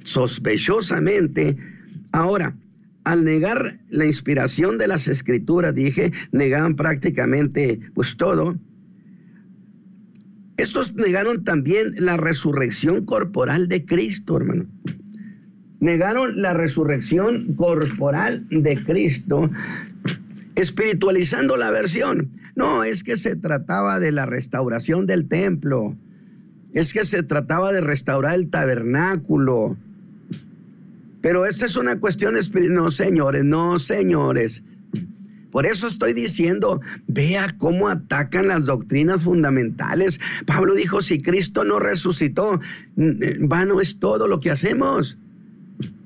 sospechosamente. Ahora, al negar la inspiración de las escrituras, dije, negaban prácticamente pues todo. Estos negaron también la resurrección corporal de Cristo, hermano negaron la resurrección corporal de Cristo, espiritualizando la versión. No, es que se trataba de la restauración del templo, es que se trataba de restaurar el tabernáculo. Pero esta es una cuestión espiritual. No, señores, no, señores. Por eso estoy diciendo, vea cómo atacan las doctrinas fundamentales. Pablo dijo, si Cristo no resucitó, vano es todo lo que hacemos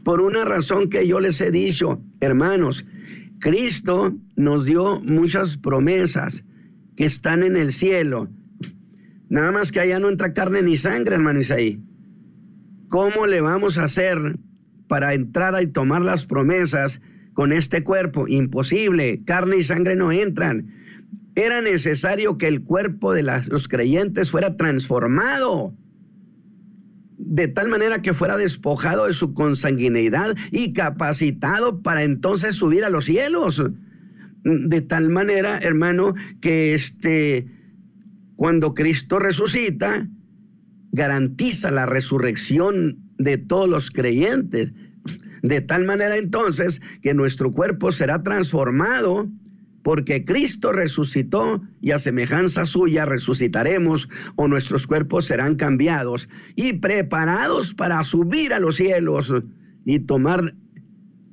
por una razón que yo les he dicho, hermanos, Cristo nos dio muchas promesas que están en el cielo. Nada más que allá no entra carne ni sangre, hermano Isaí. ¿Cómo le vamos a hacer para entrar y tomar las promesas con este cuerpo? Imposible, carne y sangre no entran. Era necesario que el cuerpo de los creyentes fuera transformado de tal manera que fuera despojado de su consanguineidad y capacitado para entonces subir a los cielos. De tal manera, hermano, que este, cuando Cristo resucita, garantiza la resurrección de todos los creyentes. De tal manera entonces que nuestro cuerpo será transformado porque Cristo resucitó y a semejanza suya resucitaremos o nuestros cuerpos serán cambiados y preparados para subir a los cielos y tomar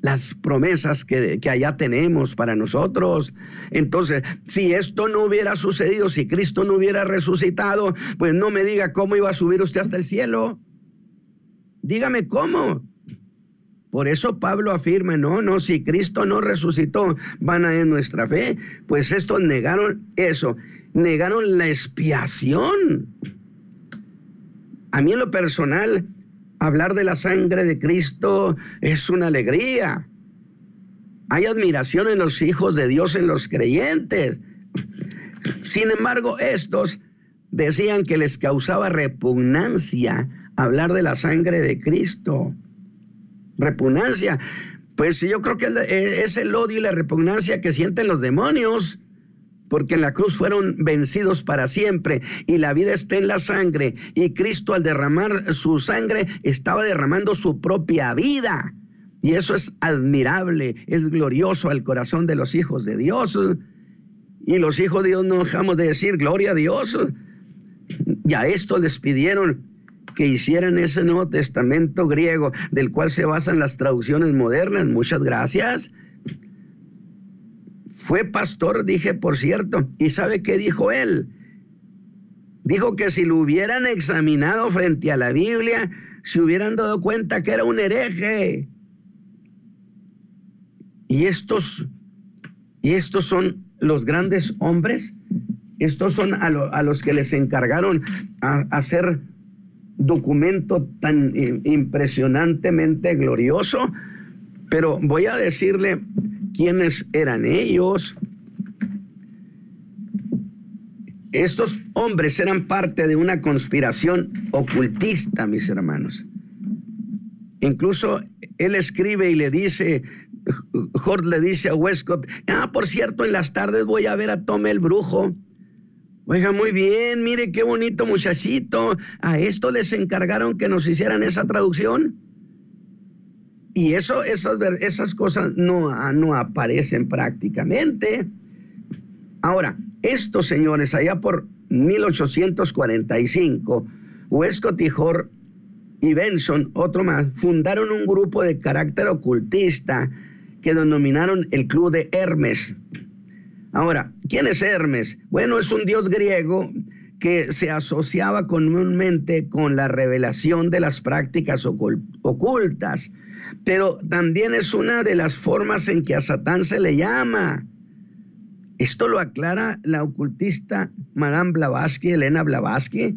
las promesas que, que, allá tenemos para nosotros. Entonces, si esto no hubiera sucedido, si Cristo no hubiera resucitado, pues no me diga cómo iba a subir usted hasta el cielo. Dígame cómo. Por eso Pablo afirma, no, no, si Cristo no resucitó, van a en nuestra fe. Pues estos negaron eso, negaron la expiación. A mí en lo personal, hablar de la sangre de Cristo es una alegría. Hay admiración en los hijos de Dios, en los creyentes. Sin embargo, estos decían que les causaba repugnancia hablar de la sangre de Cristo repugnancia. Pues yo creo que es el odio y la repugnancia que sienten los demonios, porque en la cruz fueron vencidos para siempre y la vida está en la sangre y Cristo al derramar su sangre estaba derramando su propia vida. Y eso es admirable, es glorioso al corazón de los hijos de Dios. Y los hijos de Dios no dejamos de decir gloria a Dios. Y a esto les pidieron que hicieran ese Nuevo Testamento griego del cual se basan las traducciones modernas. Muchas gracias. Fue pastor, dije, por cierto. ¿Y sabe qué dijo él? Dijo que si lo hubieran examinado frente a la Biblia, se hubieran dado cuenta que era un hereje. Y estos, y estos son los grandes hombres, estos son a, los que les encargaron a, hacer documento tan impresionantemente glorioso, pero voy a decirle quiénes eran ellos. Estos hombres eran parte de una conspiración ocultista, mis hermanos. Incluso él escribe y le dice, Jorge le dice a Westcott, ah, por cierto, en las tardes voy a ver a Tome el brujo. Oiga, muy bien, mire qué bonito muchachito. A esto les encargaron que nos hicieran esa traducción. Y eso, esas, cosas no, no aparecen prácticamente. Ahora, estos señores, allá por 1845, Westcott y Hort y Benson, otro más, fundaron un grupo de carácter ocultista que denominaron el Club de Hermes. Ahora, ¿quién es Hermes? Bueno, es un dios griego que se asociaba comúnmente con la revelación de las prácticas ocultas, pero también es una de las formas en que a Satán se le llama. Esto lo aclara la ocultista Madame Blavatsky, Elena Blavatsky,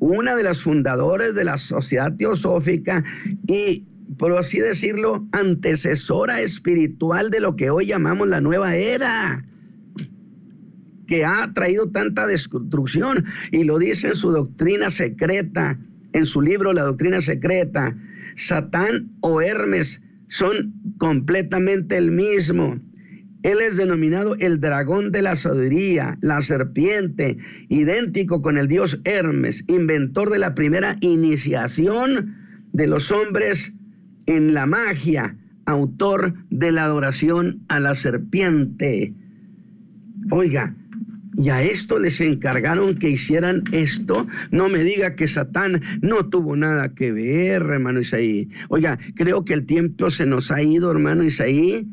una de las fundadoras de la Sociedad Teosófica y, por así decirlo, antecesora espiritual de lo que hoy llamamos la nueva era, que ha traído tanta destrucción y lo dice en su doctrina secreta, en su libro La Doctrina Secreta. Satán o Hermes son completamente el mismo. Él es denominado el dragón de la sabiduría, la serpiente, idéntico con el dios Hermes, inventor de la primera iniciación de los hombres en la magia, autor de la adoración a la serpiente. Oiga, y a esto les encargaron que hicieran esto. No me diga que Satán no tuvo nada que ver, hermano Isaí. Oiga, creo que el tiempo se nos ha ido, hermano Isaí,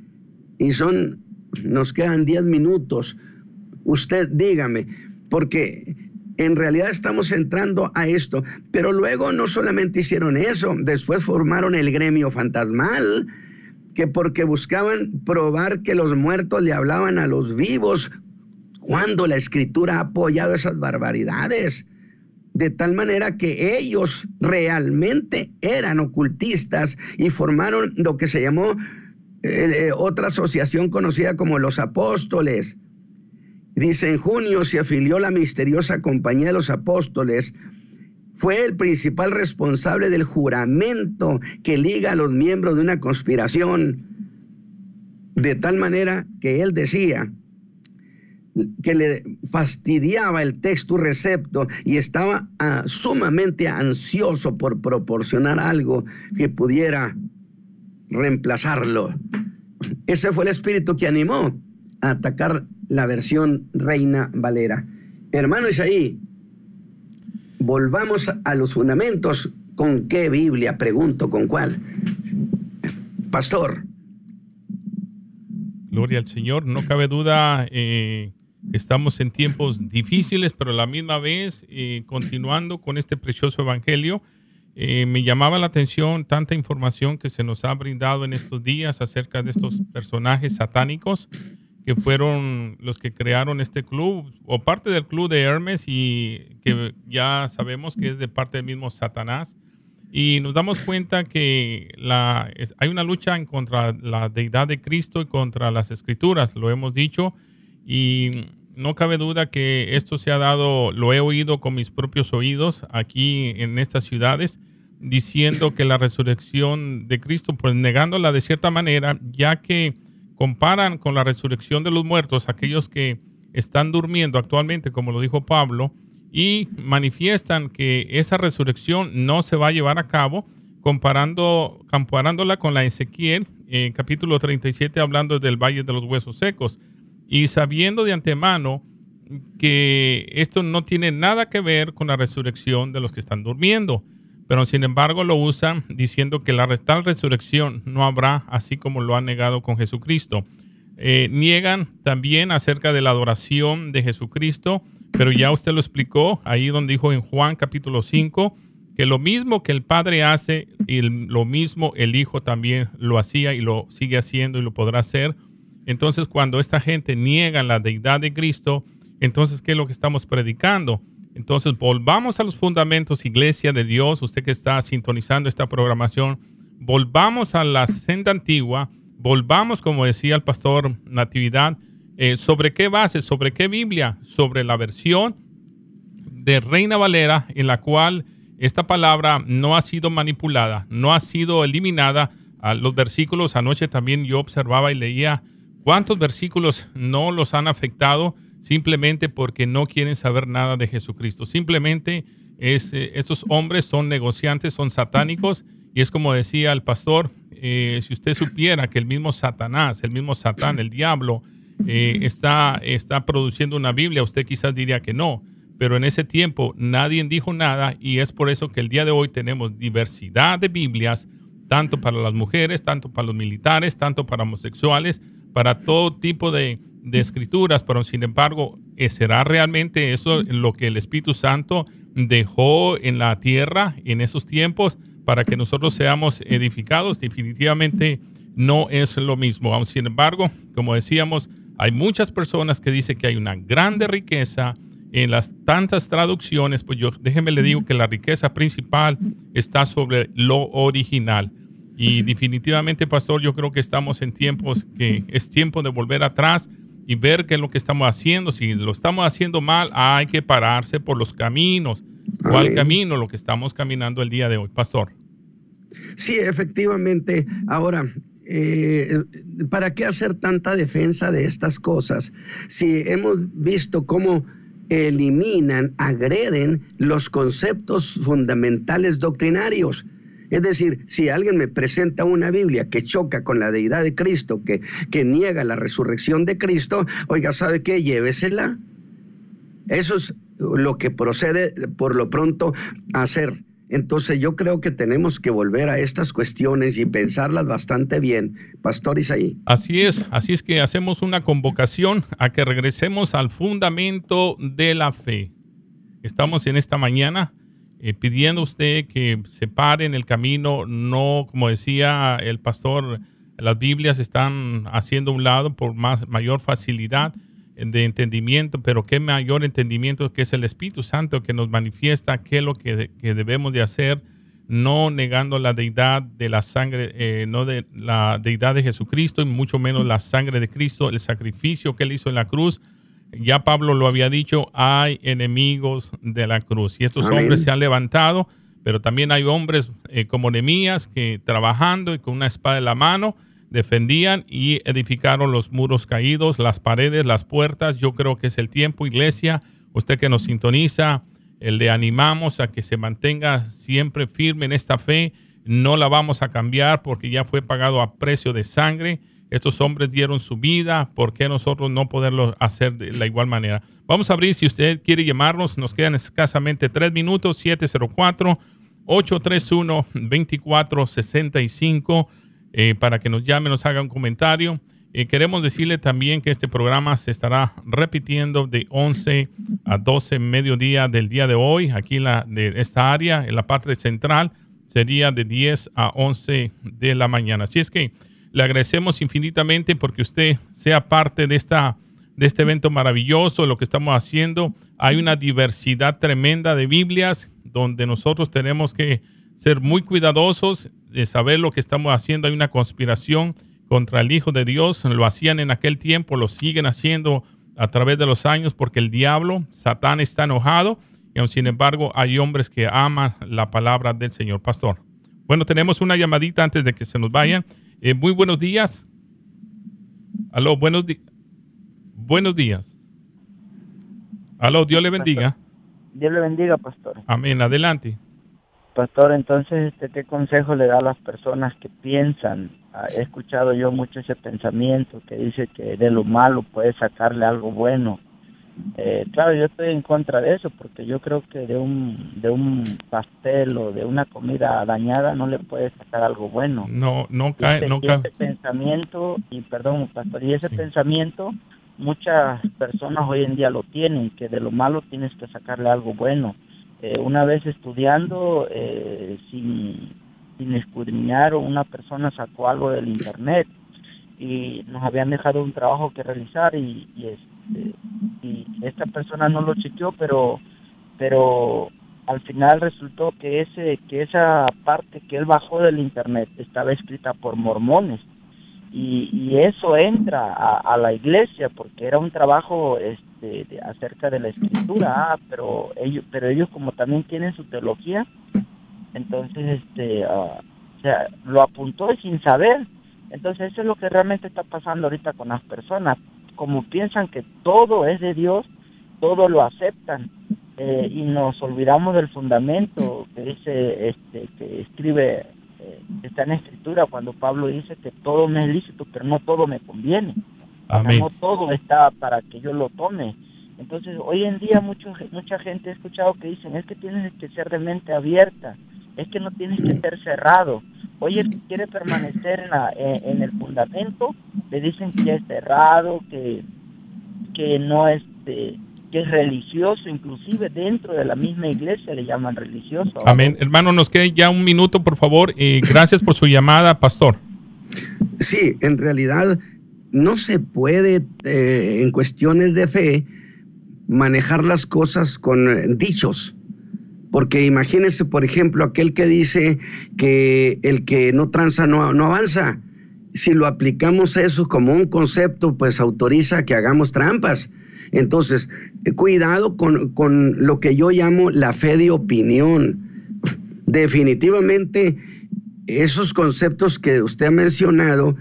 y son nos quedan 10 minutos. Usted dígame, porque en realidad estamos entrando a esto. Pero luego no solamente hicieron eso, después formaron el gremio fantasmal, que porque buscaban probar que los muertos le hablaban a los vivos, cuando la escritura ha apoyado esas barbaridades. De tal manera que ellos realmente eran ocultistas y formaron lo que se llamó eh, otra asociación conocida como los apóstoles. Dice, en junio se afilió la misteriosa compañía de los apóstoles. Fue el principal responsable del juramento que liga a los miembros de una conspiración. De tal manera que él decía que le fastidiaba el texto recepto y estaba ah, sumamente ansioso por proporcionar algo que pudiera reemplazarlo. Ese fue el espíritu que animó a atacar la versión Reina Valera. Hermano Isaí, volvamos a los fundamentos. ¿Con qué Biblia? Pregunto, ¿con cuál? Pastor. Gloria al Señor. No cabe duda, eh, estamos en tiempos difíciles, pero a la misma vez, eh, continuando con este precioso evangelio, eh, me llamaba la atención tanta información que se nos ha brindado en estos días acerca de estos personajes satánicos que fueron los que crearon este club o parte del club de Hermes y que ya sabemos que es de parte del mismo Satanás. Y nos damos cuenta que hay una lucha en contra la deidad de Cristo y contra las escrituras, lo hemos dicho, y no cabe duda que esto se ha dado, lo he oído con mis propios oídos aquí en estas ciudades, diciendo que la resurrección de Cristo, pues negándola de cierta manera, ya que comparan con la resurrección de los muertos aquellos que están durmiendo actualmente, como lo dijo Pablo, y manifiestan que esa resurrección no se va a llevar a cabo, comparando, comparándola con la Ezequiel, en capítulo 37, hablando del Valle de los Huesos Secos y sabiendo de antemano que esto no tiene nada que ver con la resurrección de los que están durmiendo, pero sin embargo lo usan diciendo que la tal resurrección no habrá, así como lo han negado con Jesucristo. Eh, niegan también acerca de la adoración de Jesucristo, pero ya usted lo explicó ahí donde dijo en Juan capítulo 5 que lo mismo que el Padre hace y lo mismo el Hijo también lo hacía y lo sigue haciendo y lo podrá hacer. Entonces cuando esta gente niega la deidad de Cristo, entonces ¿qué es lo que estamos predicando? Entonces volvamos a los fundamentos, Iglesia de Dios, usted que está sintonizando esta programación, volvamos a la senda antigua, volvamos, como decía el pastor Natividad, eh, sobre qué base, sobre qué Biblia, sobre la versión de Reina Valera en la cual esta palabra no ha sido manipulada, no ha sido eliminada. Los versículos, anoche también yo observaba y leía cuántos versículos no los han afectado simplemente porque no quieren saber nada de Jesucristo. Simplemente es, eh, estos hombres son negociantes, son satánicos y es como decía el pastor, eh, si usted supiera que el mismo Satanás, el mismo Satán, el diablo, eh, está, está produciendo una Biblia, usted quizás diría que no pero en ese tiempo nadie dijo nada y es por eso que el día de hoy tenemos diversidad de Biblias, tanto para las mujeres, tanto para los militares, tanto para homosexuales, para todo tipo de, escrituras, pero sin embargo, eh, ¿será realmente eso lo que el Espíritu Santo dejó en la tierra en esos tiempos para que nosotros seamos edificados? Definitivamente no es lo mismo. Sin embargo, como decíamos, hay muchas personas que dicen que hay una grande riqueza, en las tantas traducciones, pues yo déjeme le digo que la riqueza principal está sobre lo original. Y definitivamente, pastor, yo creo que estamos en tiempos que es tiempo de volver atrás y ver qué es lo que estamos haciendo. Si lo estamos haciendo mal, hay que pararse por los caminos. ¿Cuál camino? Lo que estamos caminando el día de hoy, pastor. Sí, efectivamente. Ahora, eh, ¿para qué hacer tanta defensa de estas cosas? Si hemos visto cómo eliminan, agreden los conceptos fundamentales doctrinarios. Es decir, si alguien me presenta una Biblia que choca con la deidad de Cristo, que, que niega la resurrección de Cristo, oiga, ¿sabe qué? Llévesela. Eso es lo que procede por lo pronto a hacer. Entonces yo creo que tenemos que volver a estas cuestiones y pensarlas bastante bien, Pastor Isaí. Así es, así es que hacemos una convocación a que regresemos al fundamento de la fe. Estamos en esta mañana eh, pidiendo usted que se pare en el camino, no, como decía el pastor, las Biblias están haciendo un lado por más, mayor facilidad de entendimiento, pero qué mayor entendimiento que es el Espíritu Santo que nos manifiesta qué lo que, debemos de hacer, no negando la deidad de la sangre, eh, no de la deidad de Jesucristo y mucho menos la sangre de Cristo, el sacrificio que él hizo en la cruz. Ya Pablo lo había dicho, hay enemigos de la cruz y estos hombres se han levantado, pero también hay hombres eh, como Nemías que trabajando y con una espada en la mano, defendían y edificaron los muros caídos, las paredes, las puertas. Yo creo que es el tiempo, iglesia. Usted que nos sintoniza, eh, le animamos a que se mantenga siempre firme en esta fe. No la vamos a cambiar porque ya fue pagado a precio de sangre. Estos hombres dieron su vida. ¿Por qué nosotros no poderlo hacer de la igual manera? Vamos a abrir, si usted quiere llamarnos, nos quedan escasamente tres minutos, 704 831 2465 eh, para que nos llame, nos haga un comentario. Eh, queremos decirle también que este programa se estará repitiendo de 11 a 12 mediodía del día de hoy, aquí la, de esta área, en la parte central, sería de 10 a 11 de la mañana. Así es que le agradecemos infinitamente porque usted sea parte de, esta, de este evento maravilloso, lo que estamos haciendo. Hay una diversidad tremenda de Biblias donde nosotros tenemos que ser muy cuidadosos de saber lo que estamos haciendo. Hay una conspiración contra el Hijo de Dios. Lo hacían en aquel tiempo, lo siguen haciendo a través de los años porque el diablo, Satán, está enojado. Y aun sin embargo, hay hombres que aman la palabra del Señor Pastor. Bueno, tenemos una llamadita antes de que se nos vayan. Eh, muy buenos días. Aló, buenos, días. buenos días. Aló, Dios le bendiga. Dios le bendiga, pastor. Amén. Adelante. Pastor, entonces, este, ¿qué consejo le da a las personas que piensan? Ah, he escuchado yo mucho ese pensamiento que dice que de lo malo puede sacarle algo bueno. Eh, claro, yo estoy en contra de eso porque yo creo que de un de un pastel o de una comida dañada no le puede sacar algo bueno. No, no cae, no cae. Ese pensamiento y perdón, pastor, y ese pensamiento muchas personas hoy en día lo tienen, que de lo malo tienes que sacarle algo bueno. Eh, una vez estudiando, eh, sin, sin escudriñar, una persona sacó algo del internet y nos habían dejado un trabajo que realizar y, y, este, y esta persona no lo chequeó, pero, pero al final resultó que ese que esa parte que él bajó del internet estaba escrita por mormones. Y, eso entra a, la iglesia porque era un trabajo este, acerca de la escritura ah, pero ellos pero ellos como también tienen su teología entonces este ah, o sea lo apuntó sin saber. Entonces eso es lo que realmente está pasando ahorita con las personas como piensan que todo es de Dios todo lo aceptan eh, y nos olvidamos del fundamento que dice este que escribe eh, está en la escritura cuando Pablo dice que todo me es lícito, pero no todo me conviene. no todo está para que yo lo tome. Entonces, hoy en día mucho, mucha gente ha escuchado que dicen, es que tienes que ser de mente abierta, es que no tienes que ser cerrado. Oye, el que quiere permanecer en, la, en, el fundamento, le dicen que es cerrado, que, que no es... Este, es religioso, inclusive dentro de la misma iglesia le llaman religioso. Amén. Hermano, nos queda ya un minuto, por favor. y gracias por su llamada, pastor. Sí, en realidad no se puede, eh, en cuestiones de fe, manejar las cosas con eh, dichos. Porque imagínese, por ejemplo, aquel que dice que el que no tranza no, no avanza. Si lo aplicamos eso como un concepto, pues autoriza que hagamos trampas. Entonces, cuidado con, con lo que yo llamo la fe de opinión. Definitivamente, esos conceptos que usted ha mencionado,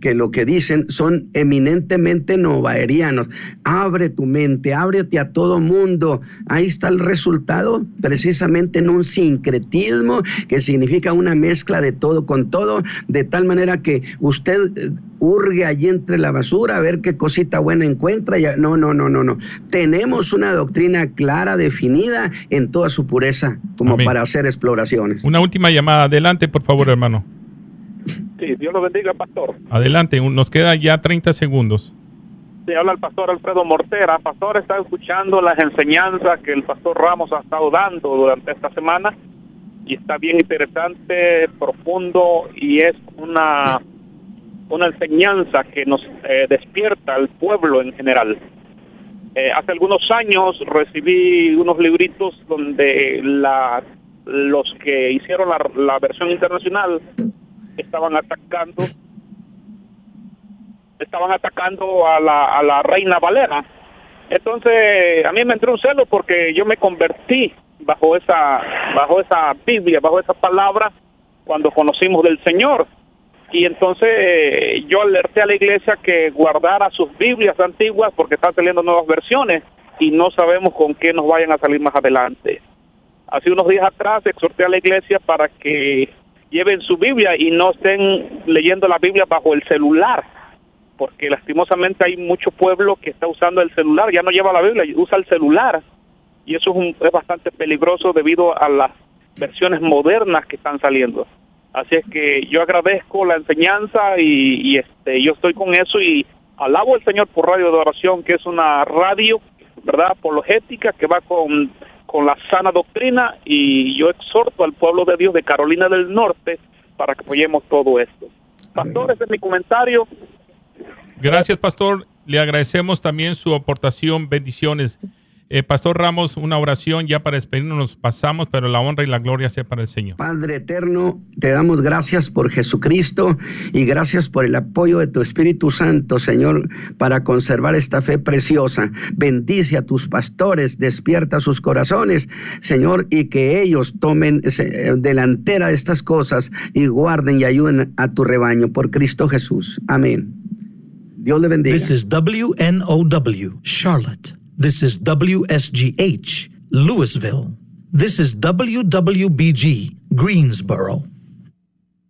que lo que dicen son eminentemente novaerianos. Abre tu mente, ábrete a todo mundo. Ahí está el resultado, precisamente en un sincretismo, que significa una mezcla de todo con todo, de tal manera que usted eh, hurgue allí entre la basura a ver qué cosita buena encuentra. No, no, no, no, no. Tenemos una doctrina clara, definida en toda su pureza, como para hacer exploraciones. Una última llamada. Adelante, por favor, hermano. Sí, Dios lo bendiga, pastor. Adelante, nos queda ya 30 segundos. Sí, habla el pastor Alfredo Mortera. Pastor, está escuchando las enseñanzas que el pastor Ramos ha estado dando durante esta semana y está bien interesante, profundo y es una, una enseñanza que nos eh, despierta al pueblo en general. Eh, hace algunos años recibí unos libritos donde la, los que hicieron la, la versión internacional estaban atacando estaban atacando a la, a la reina Valera. Entonces, a mí me entró un celo porque yo me convertí bajo esa bajo esa Biblia, bajo esa palabra cuando conocimos del Señor. Y entonces eh, yo alerté a la iglesia que guardara sus Biblias antiguas porque están saliendo nuevas versiones y no sabemos con qué nos vayan a salir más adelante. Hace unos días atrás exhorté a la iglesia para que lleven su Biblia y no estén leyendo la Biblia bajo el celular, porque lastimosamente hay mucho pueblo que está usando el celular, ya no lleva la Biblia, usa el celular, y eso es, es bastante peligroso debido a las versiones modernas que están saliendo. Así es que yo agradezco la enseñanza y, y este yo estoy con eso y alabo al Señor por Radio de Oración, que es una radio, ¿verdad?, apologética que va con con la sana doctrina y yo exhorto al pueblo de Dios de Carolina del Norte para que apoyemos todo esto. Pastor, ese es mi comentario. Gracias, pastor. Le agradecemos también su aportación. Bendiciones. Eh, Pastor Ramos, una oración ya para despedirnos, nos pasamos, pero la honra y la gloria sea para el Señor. Padre eterno, te damos gracias por Jesucristo y gracias por el apoyo de tu Espíritu Santo, Señor, para conservar esta fe preciosa. Bendice a tus pastores, despierta sus corazones, Señor, y que ellos tomen delantera de estas cosas y guarden y ayuden a tu rebaño por Cristo Jesús. Amén. Dios le bendiga. This is WNOW, Charlotte. This is WSGH, Louisville. This is WWBG, Greensboro.